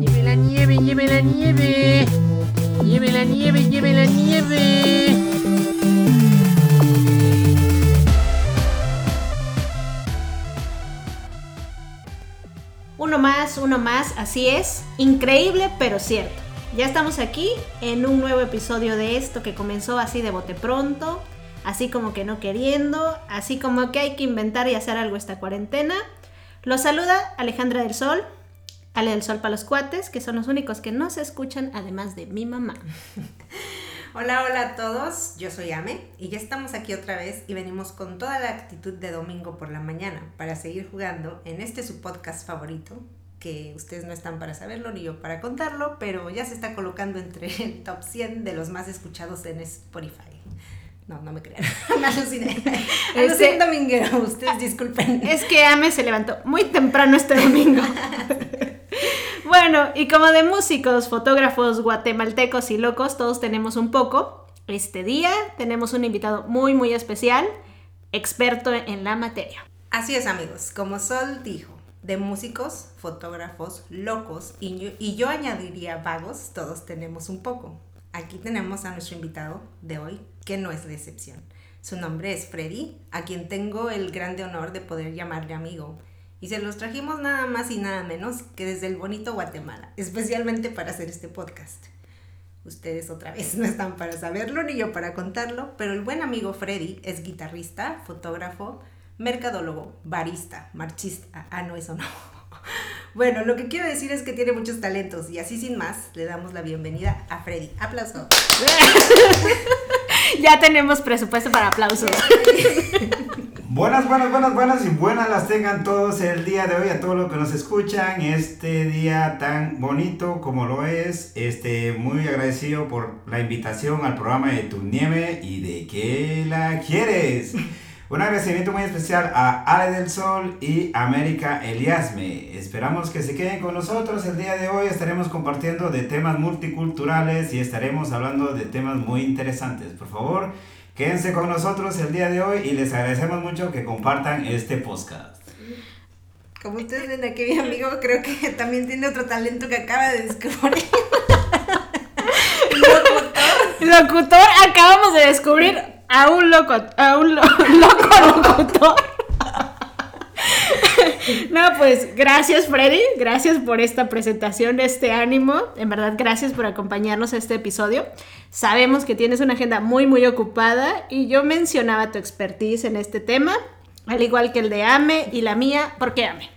Lleve la nieve, lleve la nieve. Lleve la nieve, lleve la nieve. Uno más, uno más, así es. Increíble, pero cierto. Ya estamos aquí en un nuevo episodio de esto que comenzó así de bote pronto, así como que no queriendo, así como que hay que inventar y hacer algo esta cuarentena. Los saluda Alejandra del Sol, Ale del Sol para los cuates, que son los únicos que no se escuchan, además de mi mamá. Hola, hola a todos, yo soy Ame y ya estamos aquí otra vez y venimos con toda la actitud de domingo por la mañana para seguir jugando en este su podcast favorito, que ustedes no están para saberlo ni yo para contarlo, pero ya se está colocando entre el top 100 de los más escuchados en Spotify. No, no me crean, me aluciné. Este- Aluciné dominguero, ustedes disculpen. Es que Ame se levantó muy temprano este domingo. bueno, y como de músicos, fotógrafos, guatemaltecos y locos, todos tenemos un poco. Este día tenemos un invitado muy, muy especial, experto en la materia. Así es amigos, como Sol dijo, de músicos, fotógrafos, locos y yo, y yo añadiría vagos, todos tenemos un poco. Aquí tenemos a nuestro invitado de hoy, que no es la excepción. Su nombre es Freddy, a quien tengo el grande honor de poder llamarle amigo. Y se los trajimos nada más y nada menos que desde el bonito Guatemala, especialmente para hacer este podcast. Ustedes otra vez no están para saberlo ni yo para contarlo, pero el buen amigo Freddy es guitarrista, fotógrafo, mercadólogo, barista, marchista. Ah, no, eso no. Bueno, lo que quiero decir es que tiene muchos talentos y así sin más le damos la bienvenida a Freddy. Aplauso. ya tenemos presupuesto para aplausos. Buenas, buenas, buenas, buenas y buenas las tengan todos el día de hoy a todos los que nos escuchan este día tan bonito como lo es. Este, muy agradecido por la invitación al programa de Tu Nieve y de qué la quieres. Un agradecimiento muy especial a Ale del Sol y América Eliasme. Esperamos que se queden con nosotros. El día de hoy estaremos compartiendo de temas multiculturales y estaremos hablando de temas muy interesantes. Por favor, quédense con nosotros el día de hoy y les agradecemos mucho que compartan este podcast. Como ustedes ven aquí, mi amigo creo que también tiene otro talento que acaba de descubrir. Locutor, acabamos de descubrir a un loco, a un lo- loco locutor. No, pues gracias Freddy, gracias por esta presentación, este ánimo. En verdad, gracias por acompañarnos a este episodio. Sabemos que tienes una agenda muy, muy ocupada y yo mencionaba tu expertise en este tema, al igual que el de Ame y la mía. ¿Por qué Ame?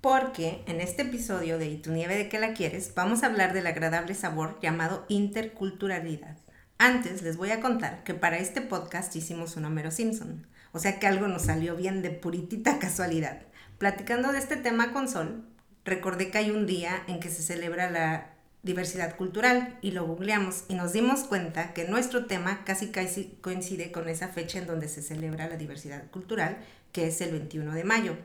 Porque en este episodio de Y tu nieve de qué la quieres, vamos a hablar del agradable sabor llamado interculturalidad. Antes les voy a contar que para este podcast hicimos un Homero Simpson, o sea que algo nos salió bien de puritita casualidad. Platicando de este tema con Sol, recordé que hay un día en que se celebra la diversidad cultural y lo googleamos y nos dimos cuenta que nuestro tema casi casi coincide con esa fecha en donde se celebra la diversidad cultural, que es el 21 de mayo.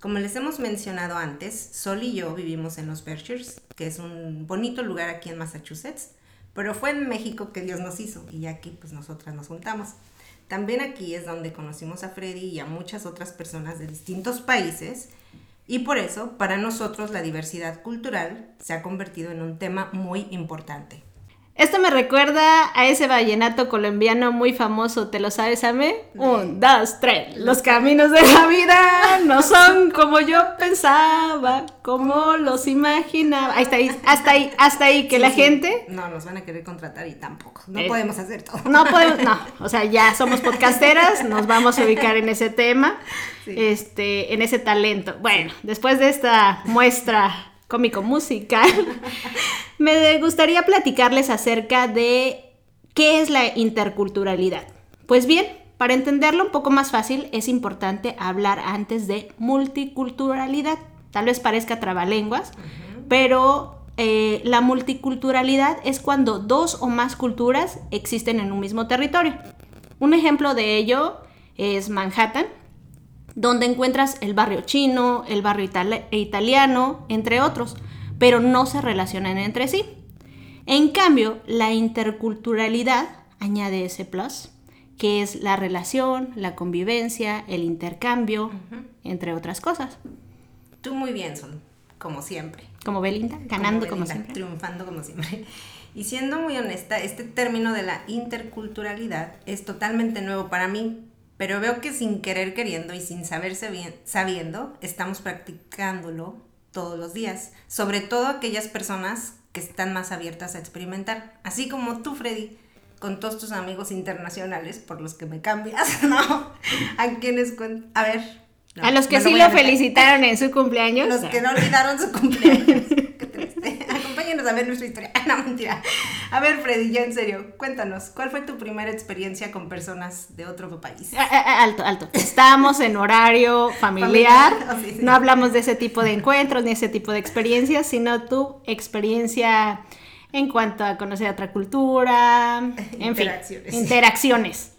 Como les hemos mencionado antes, Sol y yo vivimos en los Berkshires, que es un bonito lugar aquí en Massachusetts, pero fue en México que Dios nos hizo y aquí pues nosotras nos juntamos. También aquí es donde conocimos a Freddy y a muchas otras personas de distintos países y por eso para nosotros la diversidad cultural se ha convertido en un tema muy importante. Esto me recuerda a ese vallenato colombiano muy famoso, ¿te lo sabes, Ame? Un, dos, tres. Los caminos de la vida no son como yo pensaba, como los imaginaba. Ahí está, ahí, hasta ahí, hasta ahí, que Sí, la sí. gente... No, nos van a querer contratar y tampoco. No Eh, podemos hacer todo. No podemos, no, o sea, ya somos podcasteras, nos vamos a ubicar en ese tema, Sí. este, en ese talento. Bueno, después de esta muestra cómico musical, me gustaría platicarles acerca de qué es la interculturalidad. Pues bien, para entenderlo un poco más fácil, es importante hablar antes de multiculturalidad. Tal vez parezca trabalenguas, pero eh, la multiculturalidad es cuando dos o más culturas existen en un mismo territorio. Un ejemplo de ello es Manhattan, donde encuentras el barrio chino, el barrio itali- italiano, entre otros, pero no se relacionan entre sí. En cambio, la interculturalidad, añade ese plus, que es la relación, la convivencia, el intercambio, entre otras cosas. Tú muy bien, Sol, como siempre. Como Belinda, ganando como, Belinda, siempre. Triunfando como siempre. Y siendo muy honesta, este término de la interculturalidad es totalmente nuevo para mí, pero veo que sin querer queriendo y sin saberse bien, sabiendo, estamos practicándolo todos los días, sobre todo aquellas personas que están más abiertas a experimentar, así como tú, Freddy, con todos tus amigos internacionales por los que me cambias, ¿no? A quienes, cuen- a ver. no, a los que sí lo felicitaron en su cumpleaños. Los que no olvidaron su cumpleaños. Ver nuestra historia. No, mentira. A ver, Freddy, ya en serio, cuéntanos, ¿cuál fue tu primera experiencia con personas de otro país? Ah, ah, ah, Alto, alto. Estamos en horario familiar. Familiar, sí, sí. No hablamos de ese tipo de encuentros ni ese tipo de experiencias, sino tu experiencia en cuanto a conocer otra cultura, en fin, Interacciones.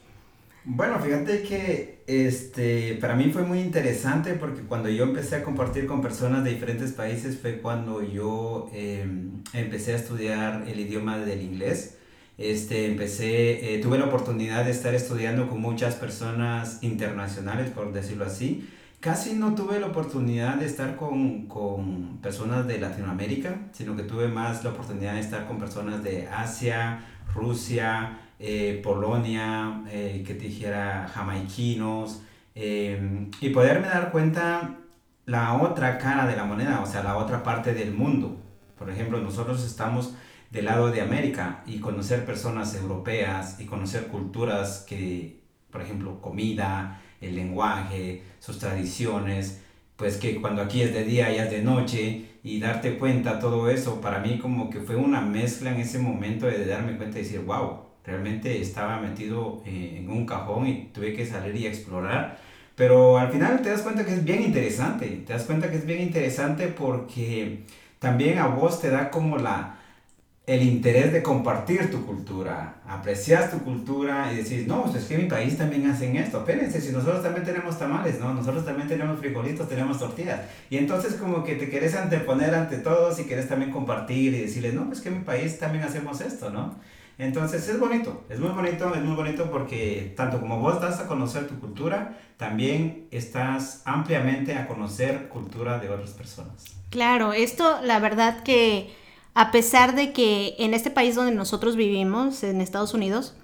Bueno, fíjate que este, para mí fue muy interesante porque cuando yo empecé a compartir con personas de diferentes países fue cuando yo eh, empecé a estudiar el idioma del inglés. Este, empecé, eh, tuve la oportunidad de estar estudiando con muchas personas internacionales, por decirlo así. Casi no tuve la oportunidad de estar con, con personas de Latinoamérica, sino que tuve más la oportunidad de estar con personas de Asia, Rusia, eh, Polonia, eh, que te dijera jamaiquinos, eh, y poderme dar cuenta la otra cara de la moneda, o sea, la otra parte del mundo. Por ejemplo, nosotros estamos del lado de América y conocer personas europeas y conocer culturas que, por ejemplo, comida, el lenguaje, sus tradiciones, pues que cuando aquí es de día, allá es de noche, y darte cuenta todo eso, para mí como que fue una mezcla en ese momento de darme cuenta y decir, wow, realmente estaba metido eh, en un cajón y tuve que salir y explorar. Pero al final te das cuenta que es bien interesante, te das cuenta que es bien interesante porque también a vos te da como la, el interés de compartir tu cultura, aprecias tu cultura y decís, no, pues es que en mi país también hacen esto, espérense, si nosotros también tenemos tamales, ¿no? Nosotros también tenemos frijolitos, tenemos tortillas. Y entonces como que te querés anteponer ante todos y querés también compartir y decirles, no, pues que en mi país también hacemos esto, ¿no? Entonces es bonito, es muy bonito, es muy bonito porque tanto como vos das a conocer tu cultura, también estás ampliamente a conocer cultura de otras personas. Claro, esto la verdad que a pesar de que en este país donde nosotros vivimos, en Estados Unidos,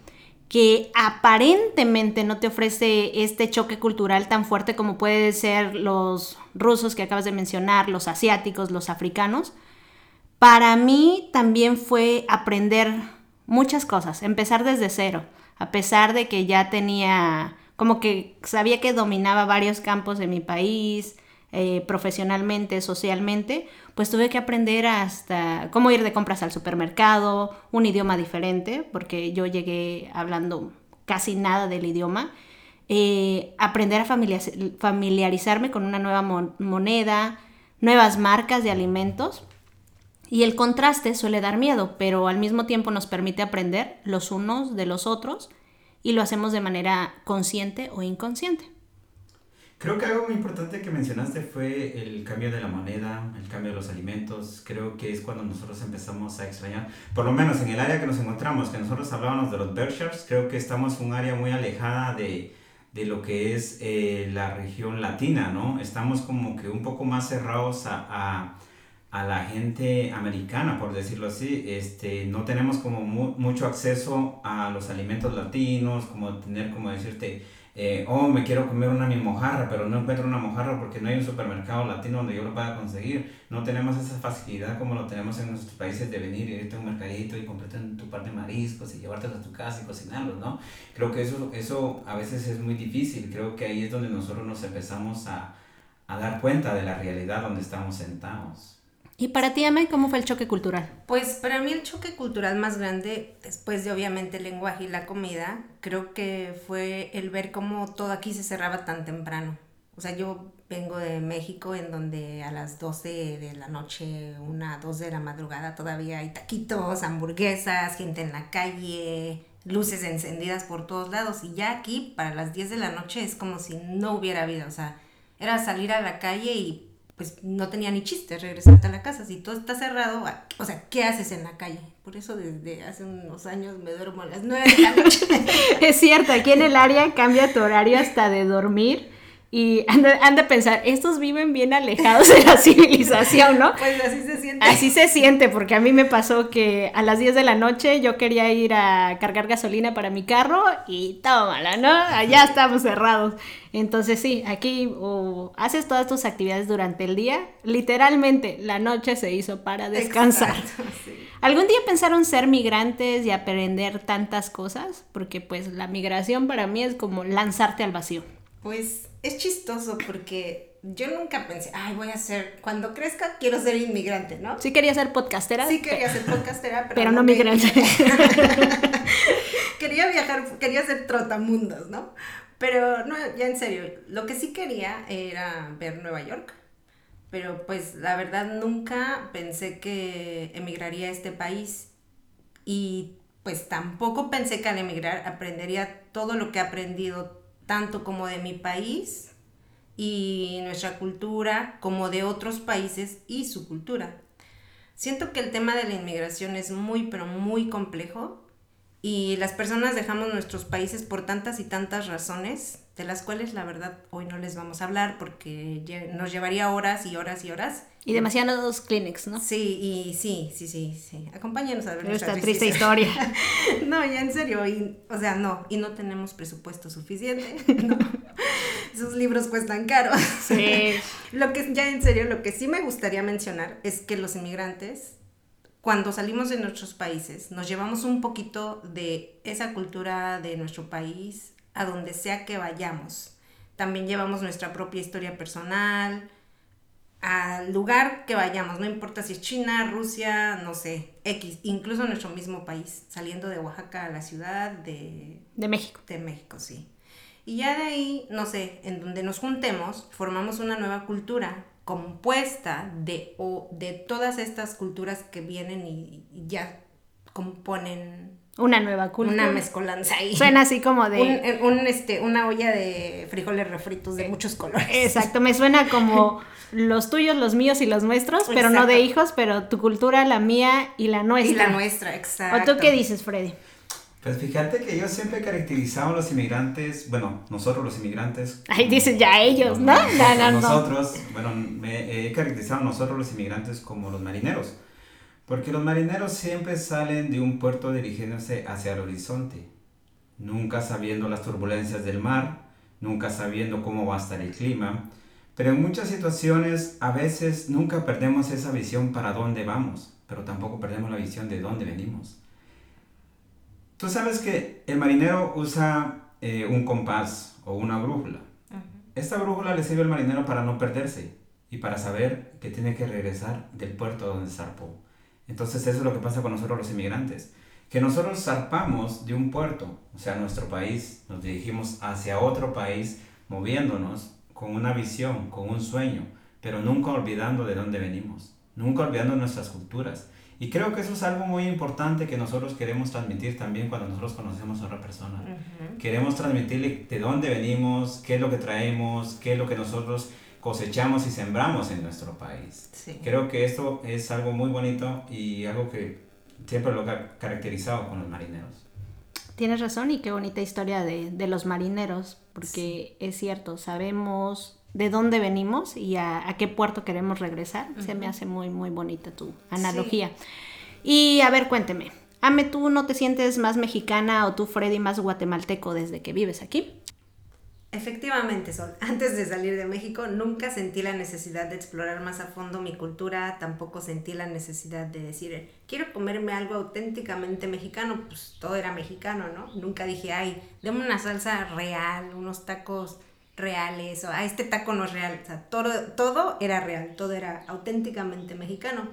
que aparentemente no te ofrece este choque cultural tan fuerte como pueden ser los rusos que acabas de mencionar, los asiáticos, los africanos, para mí también fue aprender muchas cosas, empezar desde cero, a pesar de que ya tenía, como que sabía que dominaba varios campos de mi país, eh, profesionalmente, socialmente, pues tuve que aprender hasta cómo ir de compras al supermercado, un idioma diferente, porque yo llegué hablando casi nada del idioma, eh, aprender a familiar- familiarizarme con una nueva mon- moneda, nuevas marcas de alimentos. Y el contraste suele dar miedo, pero al mismo tiempo nos permite aprender los unos de los otros y lo hacemos de manera consciente o inconsciente. Creo que algo muy importante que mencionaste fue el cambio de la moneda, el cambio de los alimentos. Creo que es cuando nosotros empezamos a extrañar, por lo menos en el área que nos encontramos, que nosotros hablábamos de los Berkshires, creo que estamos en un área muy alejada de, de lo que es eh, la región latina, ¿no? Estamos como que un poco más cerrados a, a, a la gente americana, por decirlo así. Este, no tenemos como mu- mucho acceso a los alimentos latinos, como tener, como decirte, eh, oh, me quiero comer una mi mojarra, pero no encuentro una mojarra porque no hay un supermercado latino donde yo lo pueda conseguir. No tenemos esa facilidad como lo tenemos en nuestros países de venir y irte a un mercadito y comprarte tu par de mariscos y llevártelos a tu casa y cocinarlos, ¿no? Creo que eso, eso a veces es muy difícil. Creo que ahí es donde nosotros nos empezamos a, a dar cuenta de la realidad donde estamos sentados. ¿Y para ti, Ame, cómo fue el choque cultural? Pues para mí el choque cultural más grande, después de obviamente el lenguaje y la comida, creo que fue el ver cómo todo aquí se cerraba tan temprano. O sea, yo vengo de México en donde a las 12 de la noche, una, 2 de la madrugada todavía hay taquitos, hamburguesas, gente en la calle, luces encendidas por todos lados. Y ya aquí para las 10 de la noche es como si no hubiera vida. O sea, era salir a la calle y pues no tenía ni chiste regresarte a la casa. Si todo está cerrado, o sea, ¿qué haces en la calle? Por eso desde hace unos años me duermo a las 9 de la noche. Es cierto, aquí en el área cambia tu horario hasta de dormir y han de, han de pensar, estos viven bien alejados de la civilización, ¿no? Pues así se siente. Así se siente, porque a mí me pasó que a las 10 de la noche yo quería ir a cargar gasolina para mi carro y tómala, ¿no? Allá estamos cerrados. Entonces sí, aquí haces todas tus actividades durante el día, literalmente la noche se hizo para descansar. Exacto, sí. ¿Algún día pensaron ser migrantes y aprender tantas cosas? Porque pues la migración para mí es como lanzarte al vacío. Pues es chistoso porque yo nunca pensé, ay, voy a ser, cuando crezca quiero ser inmigrante, ¿no? Sí quería ser podcastera, Sí quería ser podcastera, pero, pero no me- migrante. quería viajar, quería ser trotamundos, ¿no? Pero no, ya en serio, lo que sí quería era ver Nueva York. Pero pues la verdad nunca pensé que emigraría a este país. Y pues tampoco pensé que al emigrar aprendería todo lo que he aprendido, tanto como de mi país y nuestra cultura, como de otros países y su cultura. Siento que el tema de la inmigración es muy, pero muy complejo y las personas dejamos nuestros países por tantas y tantas razones, de las cuales la verdad hoy no les vamos a hablar porque nos llevaría horas y horas y horas. y demasiados clinics, ¿no? Sí, y sí, sí, sí, sí. Acompáñanos a ver Esta nuestra triste historia. historia. No, ya en serio, y, o sea, no, y no tenemos presupuesto suficiente, no. Sus libros cuestan caro. Sí. Lo que ya en serio, lo que sí me gustaría mencionar es que los inmigrantes, cuando salimos de nuestros países, nos llevamos un poquito de esa cultura de nuestro país a donde sea que vayamos. También llevamos nuestra propia historia personal al lugar que vayamos, no importa si es China, Rusia, no sé, X, incluso nuestro mismo país, saliendo de Oaxaca a la ciudad de De México. de México, sí. Y ya de ahí, no sé, en donde nos juntemos, formamos una nueva cultura compuesta de, o de todas estas culturas que vienen y, y ya componen Una nueva cultura. una mezcolanza ahí. Suena así como de... Un, un, este, una olla de frijoles refritos de muchos colores. Exacto, me suena como los tuyos, los míos y los nuestros, pero no de hijos, pero tu cultura, la mía y la nuestra. Y la nuestra, exacto. ¿O tú qué dices, Freddy? Pues fíjate que yo siempre he caracterizado a los inmigrantes, bueno, nosotros los inmigrantes. Ay, dices ya ellos, ¿no? No, no, no. Nosotros, bueno, me he caracterizado a nosotros los inmigrantes como los marineros. Porque los marineros siempre salen de un puerto dirigiéndose hacia el horizonte, nunca sabiendo las turbulencias del mar, nunca sabiendo cómo va a estar el clima, pero en muchas situaciones a veces nunca perdemos esa visión para dónde vamos, pero tampoco perdemos la visión de dónde venimos. Tú sabes que el marinero usa eh, un compás o una brújula. Esta brújula le sirve al marinero para no perderse y para saber que tiene que regresar del puerto donde zarpó. Entonces eso es lo que pasa con nosotros los inmigrantes, que nosotros zarpamos de un puerto, o sea, nuestro país, nos dirigimos hacia otro país, moviéndonos con una visión, con un sueño, pero nunca olvidando de dónde venimos, nunca olvidando nuestras culturas. Y creo que eso es algo muy importante que nosotros queremos transmitir también cuando nosotros conocemos a otra persona. Queremos transmitirle de dónde venimos, qué es lo que traemos, qué es lo que nosotros cosechamos y sembramos en nuestro país. Sí. Creo que esto es algo muy bonito y algo que siempre lo ha caracterizado con los marineros. Tienes razón y qué bonita historia de, de los marineros, porque es cierto, sabemos de dónde venimos y a, a qué puerto queremos regresar. Se me hace muy, muy bonita tu analogía. Y a ver, cuénteme, Ame, ¿tú no te sientes más mexicana o tú, Freddy, más guatemalteco desde que vives aquí? Efectivamente, Sol. Antes de salir de México nunca sentí la necesidad de explorar más a fondo mi cultura, tampoco sentí la necesidad de decir, quiero comerme algo auténticamente mexicano, pues todo era mexicano, ¿no? Nunca dije, ay, deme una salsa real, unos tacos reales, o ah, este taco no es real, o sea, todo, todo era real, todo era auténticamente mexicano.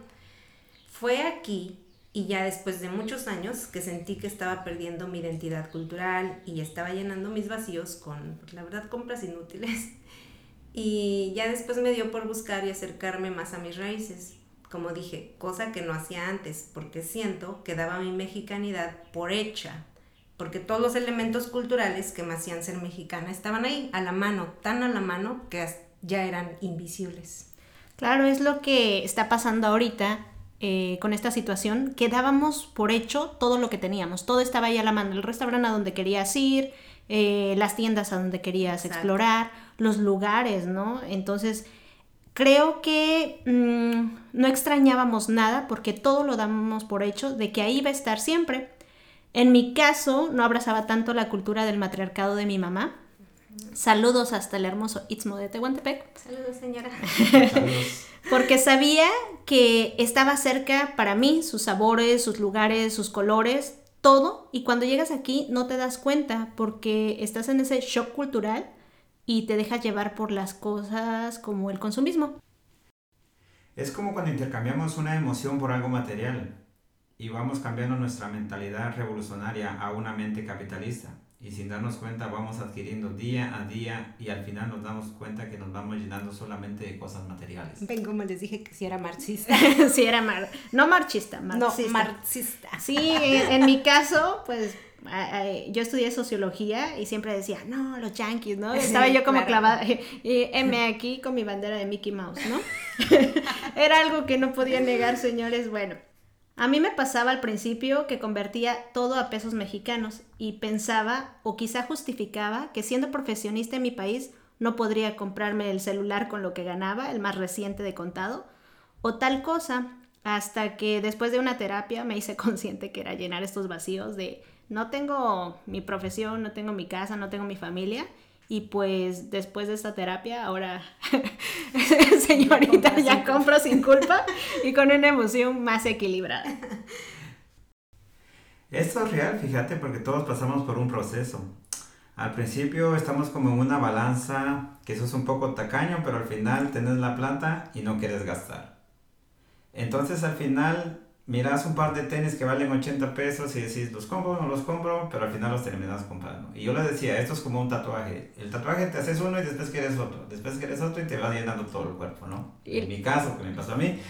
Fue aquí y ya después de muchos años que sentí que estaba perdiendo mi identidad cultural y estaba llenando mis vacíos con, pues, la verdad, compras inútiles. Y ya después me dio por buscar y acercarme más a mis raíces. Como dije, cosa que no hacía antes, porque siento que daba mi mexicanidad por hecha. Porque todos los elementos culturales que me hacían ser mexicana estaban ahí, a la mano, tan a la mano que ya eran invisibles. Claro, es lo que está pasando ahorita eh, con esta situación que dábamos por hecho todo lo que teníamos. Todo estaba ahí a la mano. El restaurante a donde querías ir, eh, las tiendas a donde querías Exacto. explorar, los lugares, ¿no? Entonces, creo que mm, no extrañábamos nada porque todo lo damos por hecho de que ahí va a estar siempre. En mi caso, no abrazaba tanto la cultura del matriarcado de mi mamá. Saludos hasta el hermoso Istmo de Tehuantepec. Saludos, señora. Saludos. Porque sabía que estaba cerca para mí, sus sabores, sus lugares, sus colores, todo. Y cuando llegas aquí no te das cuenta porque estás en ese shock cultural y te dejas llevar por las cosas como el consumismo. Es como cuando intercambiamos una emoción por algo material y vamos cambiando nuestra mentalidad revolucionaria a una mente capitalista. Y sin darnos cuenta vamos adquiriendo día a día y al final nos damos cuenta que nos vamos llenando solamente de cosas materiales. Ven, como les dije que si era marxista. sí, era mar no marxista, No, marxista. marxista. Sí, en, en mi caso, pues yo estudié sociología y siempre decía, no, los yankees, ¿no? Estaba yo como Claro. clavada, y M aquí con mi bandera de Mickey Mouse, ¿no? Era algo que no podía negar, señores. Bueno, a mí me pasaba al principio que convertía todo a pesos mexicanos y pensaba o quizá justificaba que siendo profesionista en mi país no podría comprarme el celular con lo que ganaba, el más reciente de contado, o tal cosa, hasta que después de una terapia me hice consciente que era llenar estos vacíos de no tengo mi profesión, no tengo mi casa, no tengo mi familia. Y pues después de esta terapia, ahora, señorita, ya compro sin culpa y con una emoción más equilibrada. Esto es real, fíjate, porque todos pasamos por un proceso. Al principio estamos como en una balanza que eso es un poco tacaño, pero al final tenés la plata y no quieres gastar. Entonces al final miras un par de tenis que valen 80 pesos y decís, los compro o no los compro, pero al final los terminas comprando. Y yo les decía, esto es como un tatuaje. El tatuaje te haces uno y después quieres otro, después quieres otro y te va llenando todo el cuerpo, ¿no? Y- En mi caso, que me pasó a mí.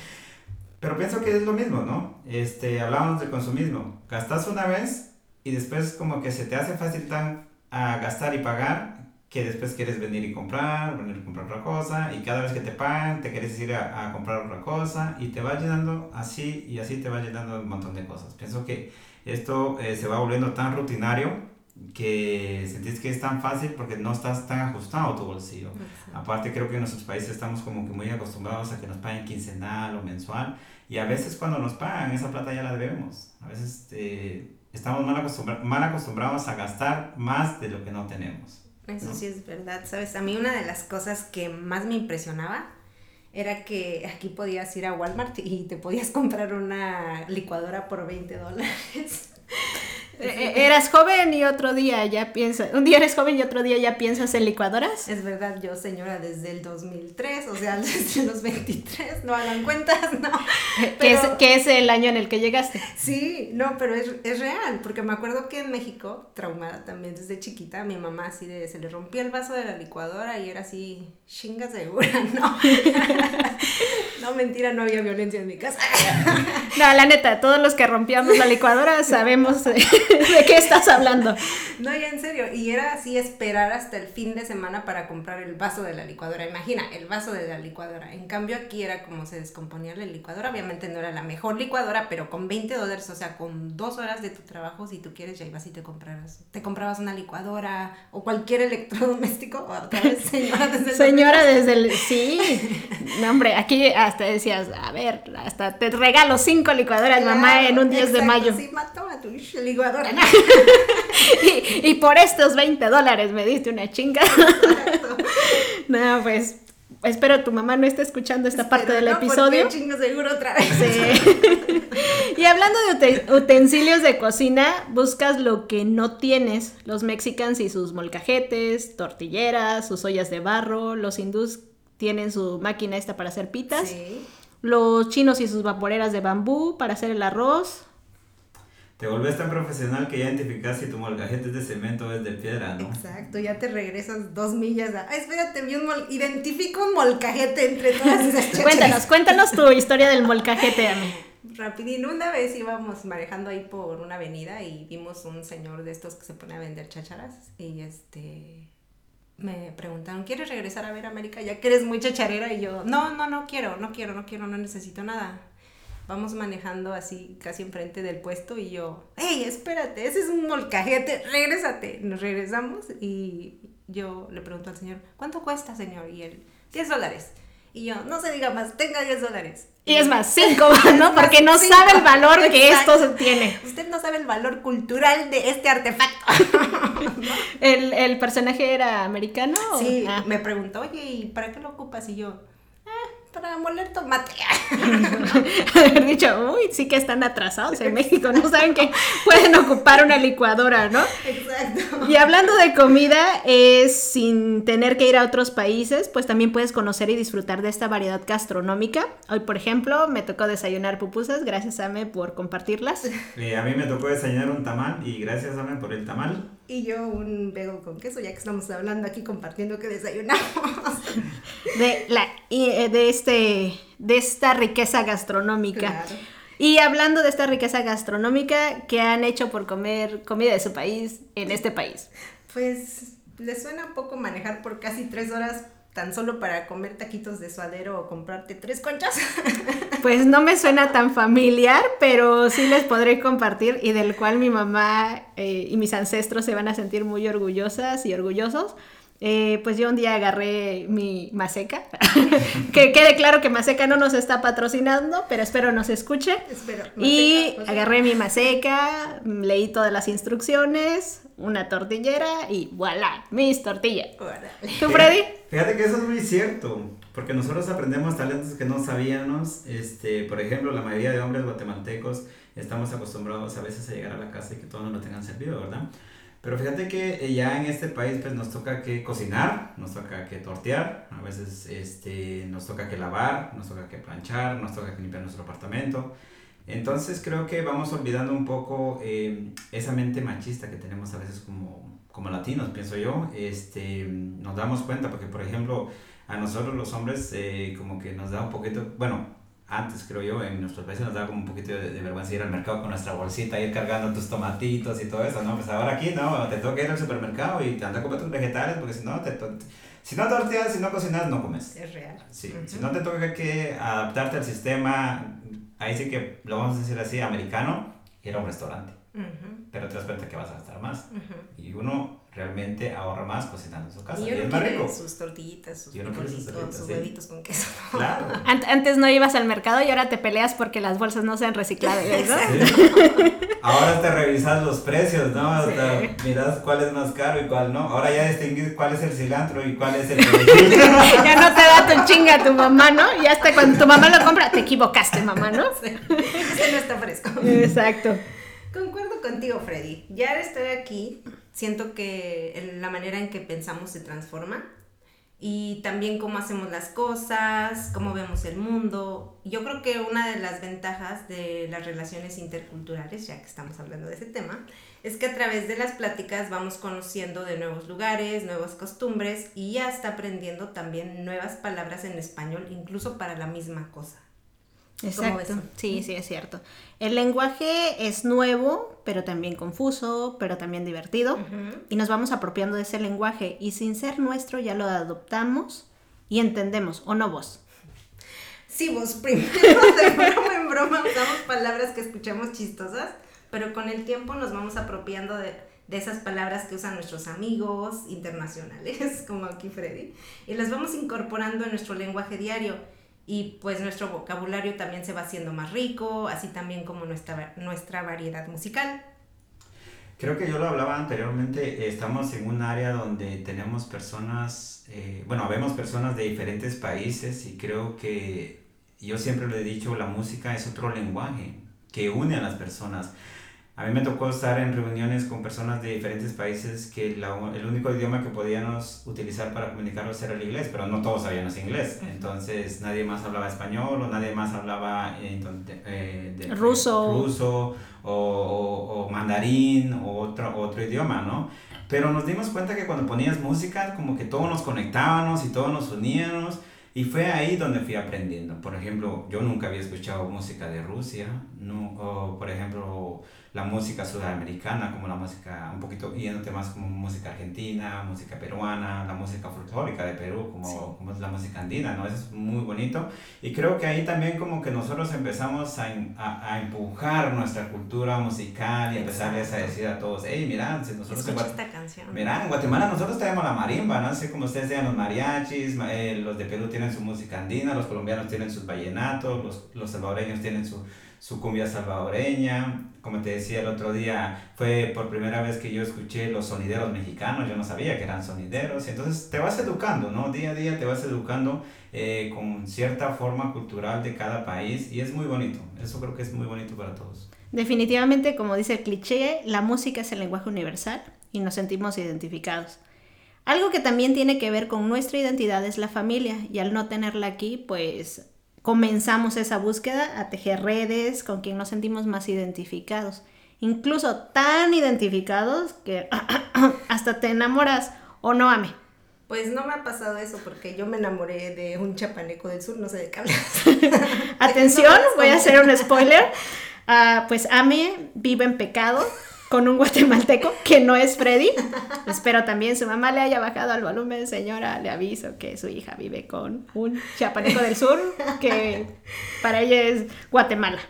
Pero pienso que es lo mismo, ¿no? Este, hablábamos del consumismo. Gastas una vez y después como que se te hace fácil tan a gastar y pagar que después quieres venir y comprar, venir y comprar otra cosa y cada vez que te pagan te quieres ir a, a comprar otra cosa y te va llenando así y así te va llenando un montón de cosas. Pienso que esto eh, se va volviendo tan rutinario que sentís que es tan fácil porque no estás tan ajustado tu bolsillo. Aparte creo que en nuestros países estamos como que muy acostumbrados a que nos paguen quincenal o mensual y a veces cuando nos pagan esa plata ya la debemos. A veces eh, estamos mal, acostumbra- mal acostumbrados a gastar más de lo que no tenemos. Eso ¿no? sí es verdad, ¿sabes? A mí una de las cosas que más me impresionaba era que aquí podías ir a Walmart y te podías comprar una licuadora por 20 dólares. Eh, Eras joven y otro día ya piensas, un día eres joven y otro día ya piensas en licuadoras. Es verdad, yo señora desde el 2003, o sea, desde los 23, no hagan cuentas, no. Que es, el año en el que llegaste. Sí, no, pero es, es real, porque me acuerdo que en México, traumada también desde chiquita, mi mamá así de, se le rompía el vaso de la licuadora y era así, chinga segura, ¿no? No, mentira, no había violencia en mi casa. No, la neta, todos los que rompíamos la licuadora sabemos de, de qué estás hablando. No, ya en serio, y era así esperar hasta el fin de semana para comprar el vaso de la licuadora. Imagina, el vaso de la licuadora. En cambio aquí era como se descomponía la licuadora. Obviamente no era la mejor licuadora, pero con 20 dólares, o sea, con dos horas de tu trabajo, si tú quieres, ya ibas y te comprabas, te comprabas una licuadora o cualquier electrodoméstico. O otra vez, señora, desde el desde el... Sí. No, hombre, aquí hasta decías, a ver, hasta te regalo cinco licuadoras, mamá, en un 10 de mayo. Sí, ma, toma tu licuadora. Y, y por estos 20 dólares me diste una chinga. No, pues, espero tu mamá no esté escuchando esta parte Pero del no, episodio. chingo seguro otra vez. Sí. y hablando de ute- utensilios de cocina, buscas lo que no tienes. Los mexicans y sus molcajetes, tortilleras, sus ollas de barro. Los hindús tienen su máquina esta para hacer pitas. Sí. Los chinos y sus vaporeras de bambú para hacer el arroz. Te volvés tan profesional que ya identificas si tu molcajete es de cemento o es de piedra, ¿no? Exacto, ya te regresas dos millas a... Ay, espérate, vi un mol... identifico un molcajete entre todas esas. Cuéntanos, cuéntanos tu historia del molcajete, Ame. Rapidín, una vez íbamos manejando ahí por una avenida y vimos un señor de estos que se pone a vender chacharas y este... Me preguntaron, ¿quieres regresar a ver América ya que eres muy chacharera? Y yo, no, no, no quiero, no quiero, no quiero, no necesito nada. vamos manejando así casi enfrente del puesto y yo, hey, espérate, ese es un molcajete, regrésate. Nos regresamos y yo le pregunto al señor, ¿cuánto cuesta, señor? Y él, 10 dólares. Y yo, no se diga más, tenga 10 dólares. Y es más, 5, ¿no? Porque no Cinco. sabe el valor que Exacto. esto se tiene. Usted no sabe el valor cultural de este artefacto. ¿El, el personaje era americano? Sí, Ah. me preguntó, oye, ¿y para qué lo ocupas? Y yo, para moler tomate. Haber dicho, uy, sí que están atrasados en México, no saben que pueden ocupar una licuadora, ¿no? Exacto. Y hablando de comida, es sin tener que ir a otros países, pues también puedes conocer y disfrutar de esta variedad gastronómica. Hoy, por ejemplo, me tocó desayunar pupusas, gracias Ame por compartirlas. Eh, a mí me tocó desayunar un tamal y gracias a por el tamal. Y yo un vego con queso, ya que estamos hablando aquí compartiendo que desayunamos. De, la, eh, de, este, de esta riqueza gastronómica. Claro. Y hablando de esta riqueza gastronómica, ¿qué han hecho por comer comida de su país en este país? Pues le suena poco manejar por casi tres horas tan solo para comer taquitos de suadero o comprarte tres conchas. Pues no me suena tan familiar, pero sí les podré compartir y del cual mi mamá eh, y mis ancestros se van a sentir muy orgullosas y orgullosos. Eh, pues yo un día agarré mi maseca, que quede claro que maseca no nos está patrocinando, pero espero nos escuche. Espero. Y maseca, maseca. agarré mi maseca, leí todas las instrucciones, una tortillera y voilà, mis tortillas. ¿Tú, Freddy? Fíjate que eso es muy cierto, porque nosotros aprendemos talentos que no sabíamos. Este, por ejemplo, la mayoría de hombres guatemaltecos estamos acostumbrados a veces a llegar a la casa y que todos nos lo tengan servido, ¿verdad? Pero fíjate que eh, ya en este país pues nos toca que cocinar, nos toca que tortear, a veces este, nos toca que lavar, nos toca que planchar, nos toca que limpiar nuestro apartamento. Entonces creo que vamos olvidando un poco eh, esa mente machista que tenemos a veces como, como latinos, pienso yo. Este, nos damos cuenta porque, por ejemplo, a nosotros los hombres eh, como que nos da un poquito, bueno, antes creo yo, en nuestros países nos da como un poquito de, de vergüenza ir al mercado con nuestra bolsita, ir cargando tus tomatitos y todo eso, ¿no? Pues ahora aquí, ¿no? Te toca ir al supermercado y te anda a comprar tus vegetales porque si no, te to- si no torteas, si no cocinas, no comes. Es real. Sí, Ujú. si no te toca que adaptarte al sistema, ahí sí que lo vamos a decir así, americano, ir a un restaurante. Pero te das cuenta que vas a gastar más. Y uno realmente ahorra más cocinando en su casa. Y es más rico. sus tortillitas, sus tortillitas, sus sí. huevitos con queso. Claro. Ant- antes no ibas al mercado y ahora te peleas porque las bolsas no sean recicladas, ¿verdad? Sí. Ahora te revisas los precios, ¿no? Hasta Sí. miras cuál es más caro y cuál no. Ahora ya distingues cuál es el cilantro y cuál es el ya no te da tu chinga tu mamá, ¿no? Y hasta cuando tu mamá lo compra, te equivocaste, mamá, ¿no? Ese no está fresco. Exacto. Concuerdo contigo, Freddy. Ya al estar aquí, siento que la manera en que pensamos se transforma y también cómo hacemos las cosas, cómo vemos el mundo. Yo creo que una de las ventajas de las relaciones interculturales, ya que estamos hablando de ese tema, es que a través de las pláticas vamos conociendo de nuevos lugares, nuevas costumbres y hasta aprendiendo también nuevas palabras en español, incluso para la misma cosa. Exacto. Sí, sí, es cierto. El lenguaje es nuevo, pero también confuso, pero también divertido. Y nos vamos apropiando de ese lenguaje y sin ser nuestro ya lo adoptamos y entendemos, ¿o no vos? Sí, vos primero de broma en broma usamos palabras que escuchamos chistosas, pero con el tiempo nos vamos apropiando de, de esas palabras que usan nuestros amigos internacionales, como aquí Freddy, y las vamos incorporando en nuestro lenguaje diario. Y pues nuestro vocabulario también se va haciendo más rico, así también como nuestra, nuestra variedad musical. Creo que yo lo hablaba anteriormente, estamos en un área donde tenemos personas, eh, bueno, vemos personas de diferentes países y creo que yo siempre le he dicho, la música es otro lenguaje que une a las personas. A mí me tocó estar en reuniones con personas de diferentes países que la- el único idioma que podíamos utilizar para comunicarnos era el inglés, pero no todos sabíamos inglés. Entonces nadie más hablaba español o nadie más hablaba eh, eh, de- Ruso. ruso o, o- o mandarín o otro, otro idioma, ¿no? Pero nos dimos cuenta que cuando ponías música, como que todos nos conectábamos y todos nos uníamos. Y fue ahí donde fui aprendiendo. Por ejemplo, yo nunca había escuchado música de Rusia, no, o, por ejemplo, la música sudamericana, como la música, un poquito yéndote más como música argentina, música peruana, la música folclórica de Perú, como, como es la música andina, ¿no? Eso es muy bonito. Y creo que ahí también como que nosotros empezamos a, a, a empujar nuestra cultura musical y empezarles a decir a todos, hey, mira, si nosotros... Escucha esta canción. En Guatemala nosotros tenemos la marimba, ¿no? Así como ustedes tienen los mariachis, ma- eh, los de Perú tienen su música andina, los colombianos tienen sus vallenatos, los, los salvadoreños tienen su, su cumbia salvadoreña. Como te decía el otro día, fue por primera vez que yo escuché los sonideros mexicanos, yo no sabía que eran sonideros. Entonces te vas educando, ¿no? Día a día te vas educando eh, con cierta forma cultural de cada país y es muy bonito. Eso creo que es muy bonito para todos. Definitivamente, como dice el cliché, la música es el lenguaje universal y nos sentimos identificados. Algo que también tiene que ver con nuestra identidad es la familia y al no tenerla aquí, pues comenzamos esa búsqueda a tejer redes con quien nos sentimos más identificados. Incluso tan identificados que hasta te enamoras o no ame. Pues no me ha pasado eso porque yo me enamoré de un chapaneco del sur, no sé de qué hablas. Atención, voy a hacer un spoiler. Ah, pues Ame vive en pecado con un guatemalteco que no es Freddy. Espero también su mamá le haya bajado al volumen, señora. Le aviso que su hija vive con un chiapaneco del sur que para ella es Guatemala.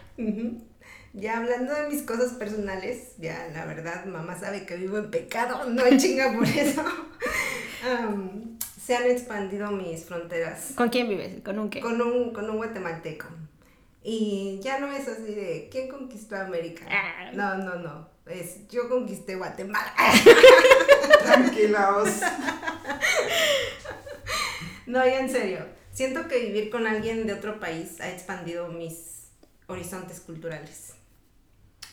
Ya hablando de mis cosas personales, ya la verdad, mamá sabe que vivo en pecado, no en chinga por eso. Se han expandido mis fronteras ¿Con quién vives? ¿Con un qué? con un, con un guatemalteco. Y ya no es así de ¿quién conquistó América? Ah. No, no, no. Es yo conquisté Guatemala. Tranquilaos. No, ya en serio. Siento que vivir con alguien de otro país ha expandido mis horizontes culturales.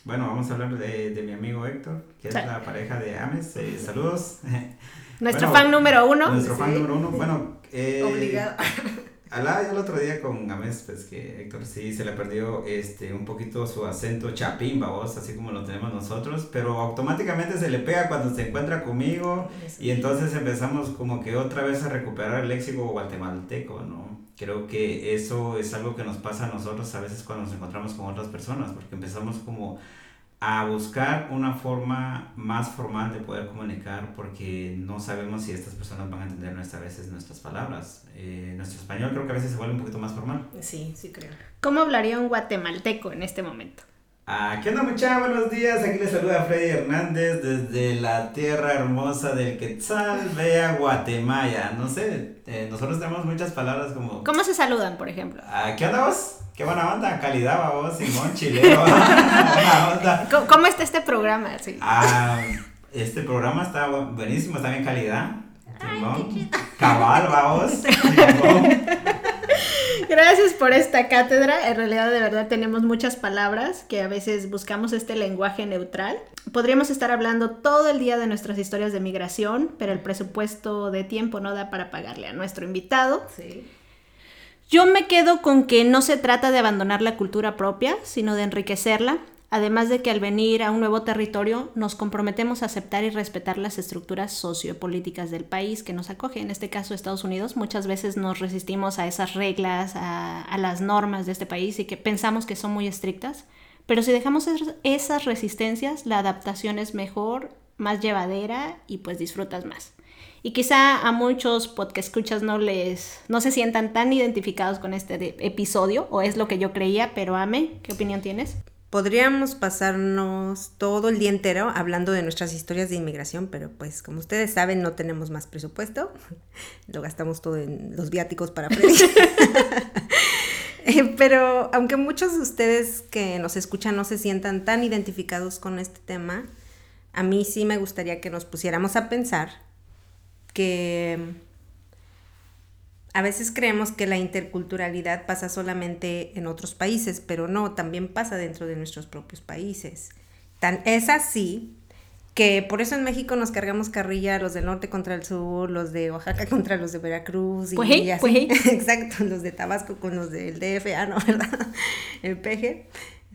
Bueno, vamos a hablar de, de mi amigo Héctor, que es la pareja de Ames. Eh, saludos. Nuestro Bueno, fan número uno. Nuestro fan número uno. Bueno, eh, Obligado. Hablaba yo el otro día con Ames, pues que Héctor sí se le perdió este, un poquito su acento chapín, babos, así como lo tenemos nosotros, pero automáticamente se le pega cuando se encuentra conmigo y entonces empezamos como que otra vez a recuperar el léxico guatemalteco, ¿no? Creo que eso es algo que nos pasa a nosotros a veces cuando nos encontramos con otras personas, porque empezamos como a buscar una forma más formal de poder comunicar porque no sabemos si estas personas van a entender nuestras, veces nuestras palabras. Eh, nuestro español creo que a veces se vuelve un poquito más formal. Sí, sí creo. ¿Cómo hablaría un guatemalteco en este momento? Ah, ¿Qué onda muchachos? Buenos días, aquí les saluda Freddy Hernández desde la tierra hermosa del Quetzal, vea Guatemala. No sé, eh, nosotros tenemos muchas palabras como... ¿Cómo se saludan, por ejemplo? Ah, ¿Qué onda vos? Qué buena onda, calidad va vos, Simón, onda. ¿Cómo, cómo está este programa? Sí. Ah, este programa está bu- buenísimo, está bien calidad. Simón. Cabal, vamos. Simón. Gracias por esta cátedra. En realidad, de verdad, tenemos muchas palabras que a veces buscamos este lenguaje neutral. Podríamos estar hablando todo el día de nuestras historias de migración, pero el presupuesto de tiempo no da para pagarle a nuestro invitado. Sí. Yo me quedo con que no se trata de abandonar la cultura propia, sino de enriquecerla. Además de que al venir a un nuevo territorio nos comprometemos a aceptar y respetar las estructuras sociopolíticas del país que nos acoge, en este caso Estados Unidos. Muchas veces nos resistimos a esas reglas, a, las normas de este país y que pensamos que son muy estrictas. Pero si dejamos es- esas resistencias, la adaptación es mejor, más llevadera y pues disfrutas más. Y quizá a muchos podcast escuchas no les no se sientan tan identificados con este episodio o es lo que yo creía, pero Ame, ¿qué opinión tienes? Podríamos pasarnos todo el día entero hablando de nuestras historias de inmigración, pero pues como ustedes saben no tenemos más presupuesto. Lo gastamos todo en los viáticos para. Eh, pero aunque muchos de ustedes que nos escuchan no se sientan tan identificados con este tema, a mí sí me gustaría que nos pusiéramos a pensar que a veces creemos que la interculturalidad pasa solamente en otros países, pero no, también pasa dentro de nuestros propios países. Tan, es así que por eso en México nos cargamos carrilla los del norte contra el sur, los de Oaxaca contra los de Veracruz y, Pues así. pues. Exacto, los de Tabasco con los del DF, ah, no, ¿verdad? El peje.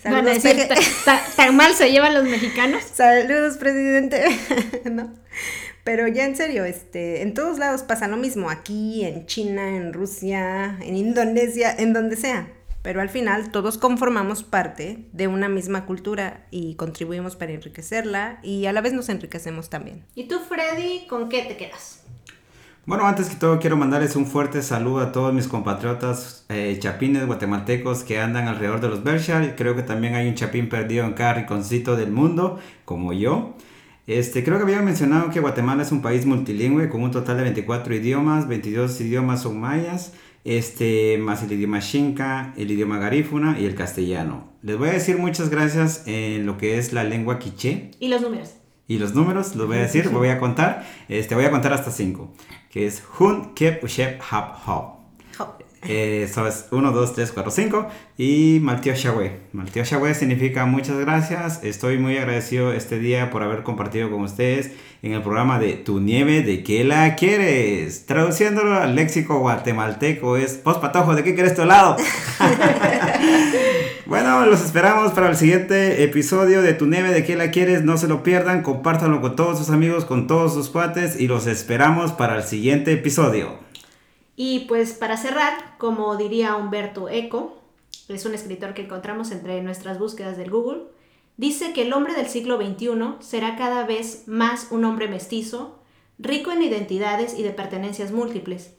Van a Saludos, decir, peje. "Ta- ta- ¿Tan mal se llevan los mexicanos? Saludos, presidente. ¿No? Pero ya en serio, este, en todos lados pasa lo mismo, aquí, en China, en Rusia, en Indonesia, en donde sea. pero al final todos conformamos parte de una misma cultura y contribuimos para enriquecerla y a la vez nos enriquecemos también. ¿Y tú, Freddy, con qué te quedas? Bueno, antes que todo quiero mandarles un fuerte saludo a todos mis compatriotas eh, chapines guatemaltecos que andan alrededor de los Berkshire. Creo que también hay un chapín perdido en cada rinconcito del mundo, como yo. Este, creo que había mencionado que Guatemala es un país multilingüe con un total de 24 idiomas, 22 idiomas son mayas, este, más el idioma xinca, el idioma garífuna y el castellano. Les voy a decir muchas gracias en lo que es la lengua quiché. ¿Y los números? Y los números, los voy a decir, voy a contar, este, voy a contar hasta 5, que es Hun, Kep, Shep, Hap, Hop. Eh, eso es 1, 2, 3, 4, 5. Y Maltio Shahwe. Maltio Shahwe significa muchas gracias. Estoy muy agradecido este día por haber compartido con ustedes en el programa de Tu nieve, ¿de qué la quieres? Traduciéndolo al léxico guatemalteco es Pos patojo, ¿de qué quieres tu lado? bueno, los esperamos para el siguiente episodio de Tu nieve, ¿de qué la quieres? No se lo pierdan, compártanlo con todos sus amigos, con todos sus cuates y los esperamos para el siguiente episodio. Y pues para cerrar, como diría Humberto Eco, es un escritor que encontramos entre nuestras búsquedas del Google, dice que el hombre del siglo XXI será cada vez más un hombre mestizo, rico en identidades y de pertenencias múltiples.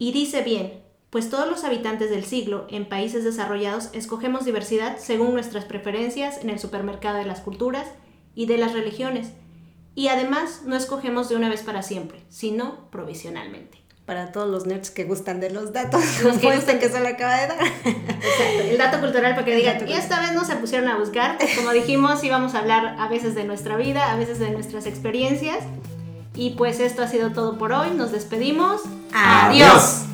Y dice bien, pues todos los habitantes del siglo en países desarrollados escogemos diversidad según nuestras preferencias en el supermercado de las culturas y de las religiones. Y además no escogemos de una vez para siempre, sino provisionalmente para todos los nerds que gustan de los datos, los que gustan que se le acaba de dar. Exacto, el dato cultural para que digan, y esta vez no se pusieron a buscar, como dijimos, íbamos a hablar a veces de nuestra vida, a veces de nuestras experiencias. Y pues esto ha sido todo por hoy, nos despedimos. Adiós.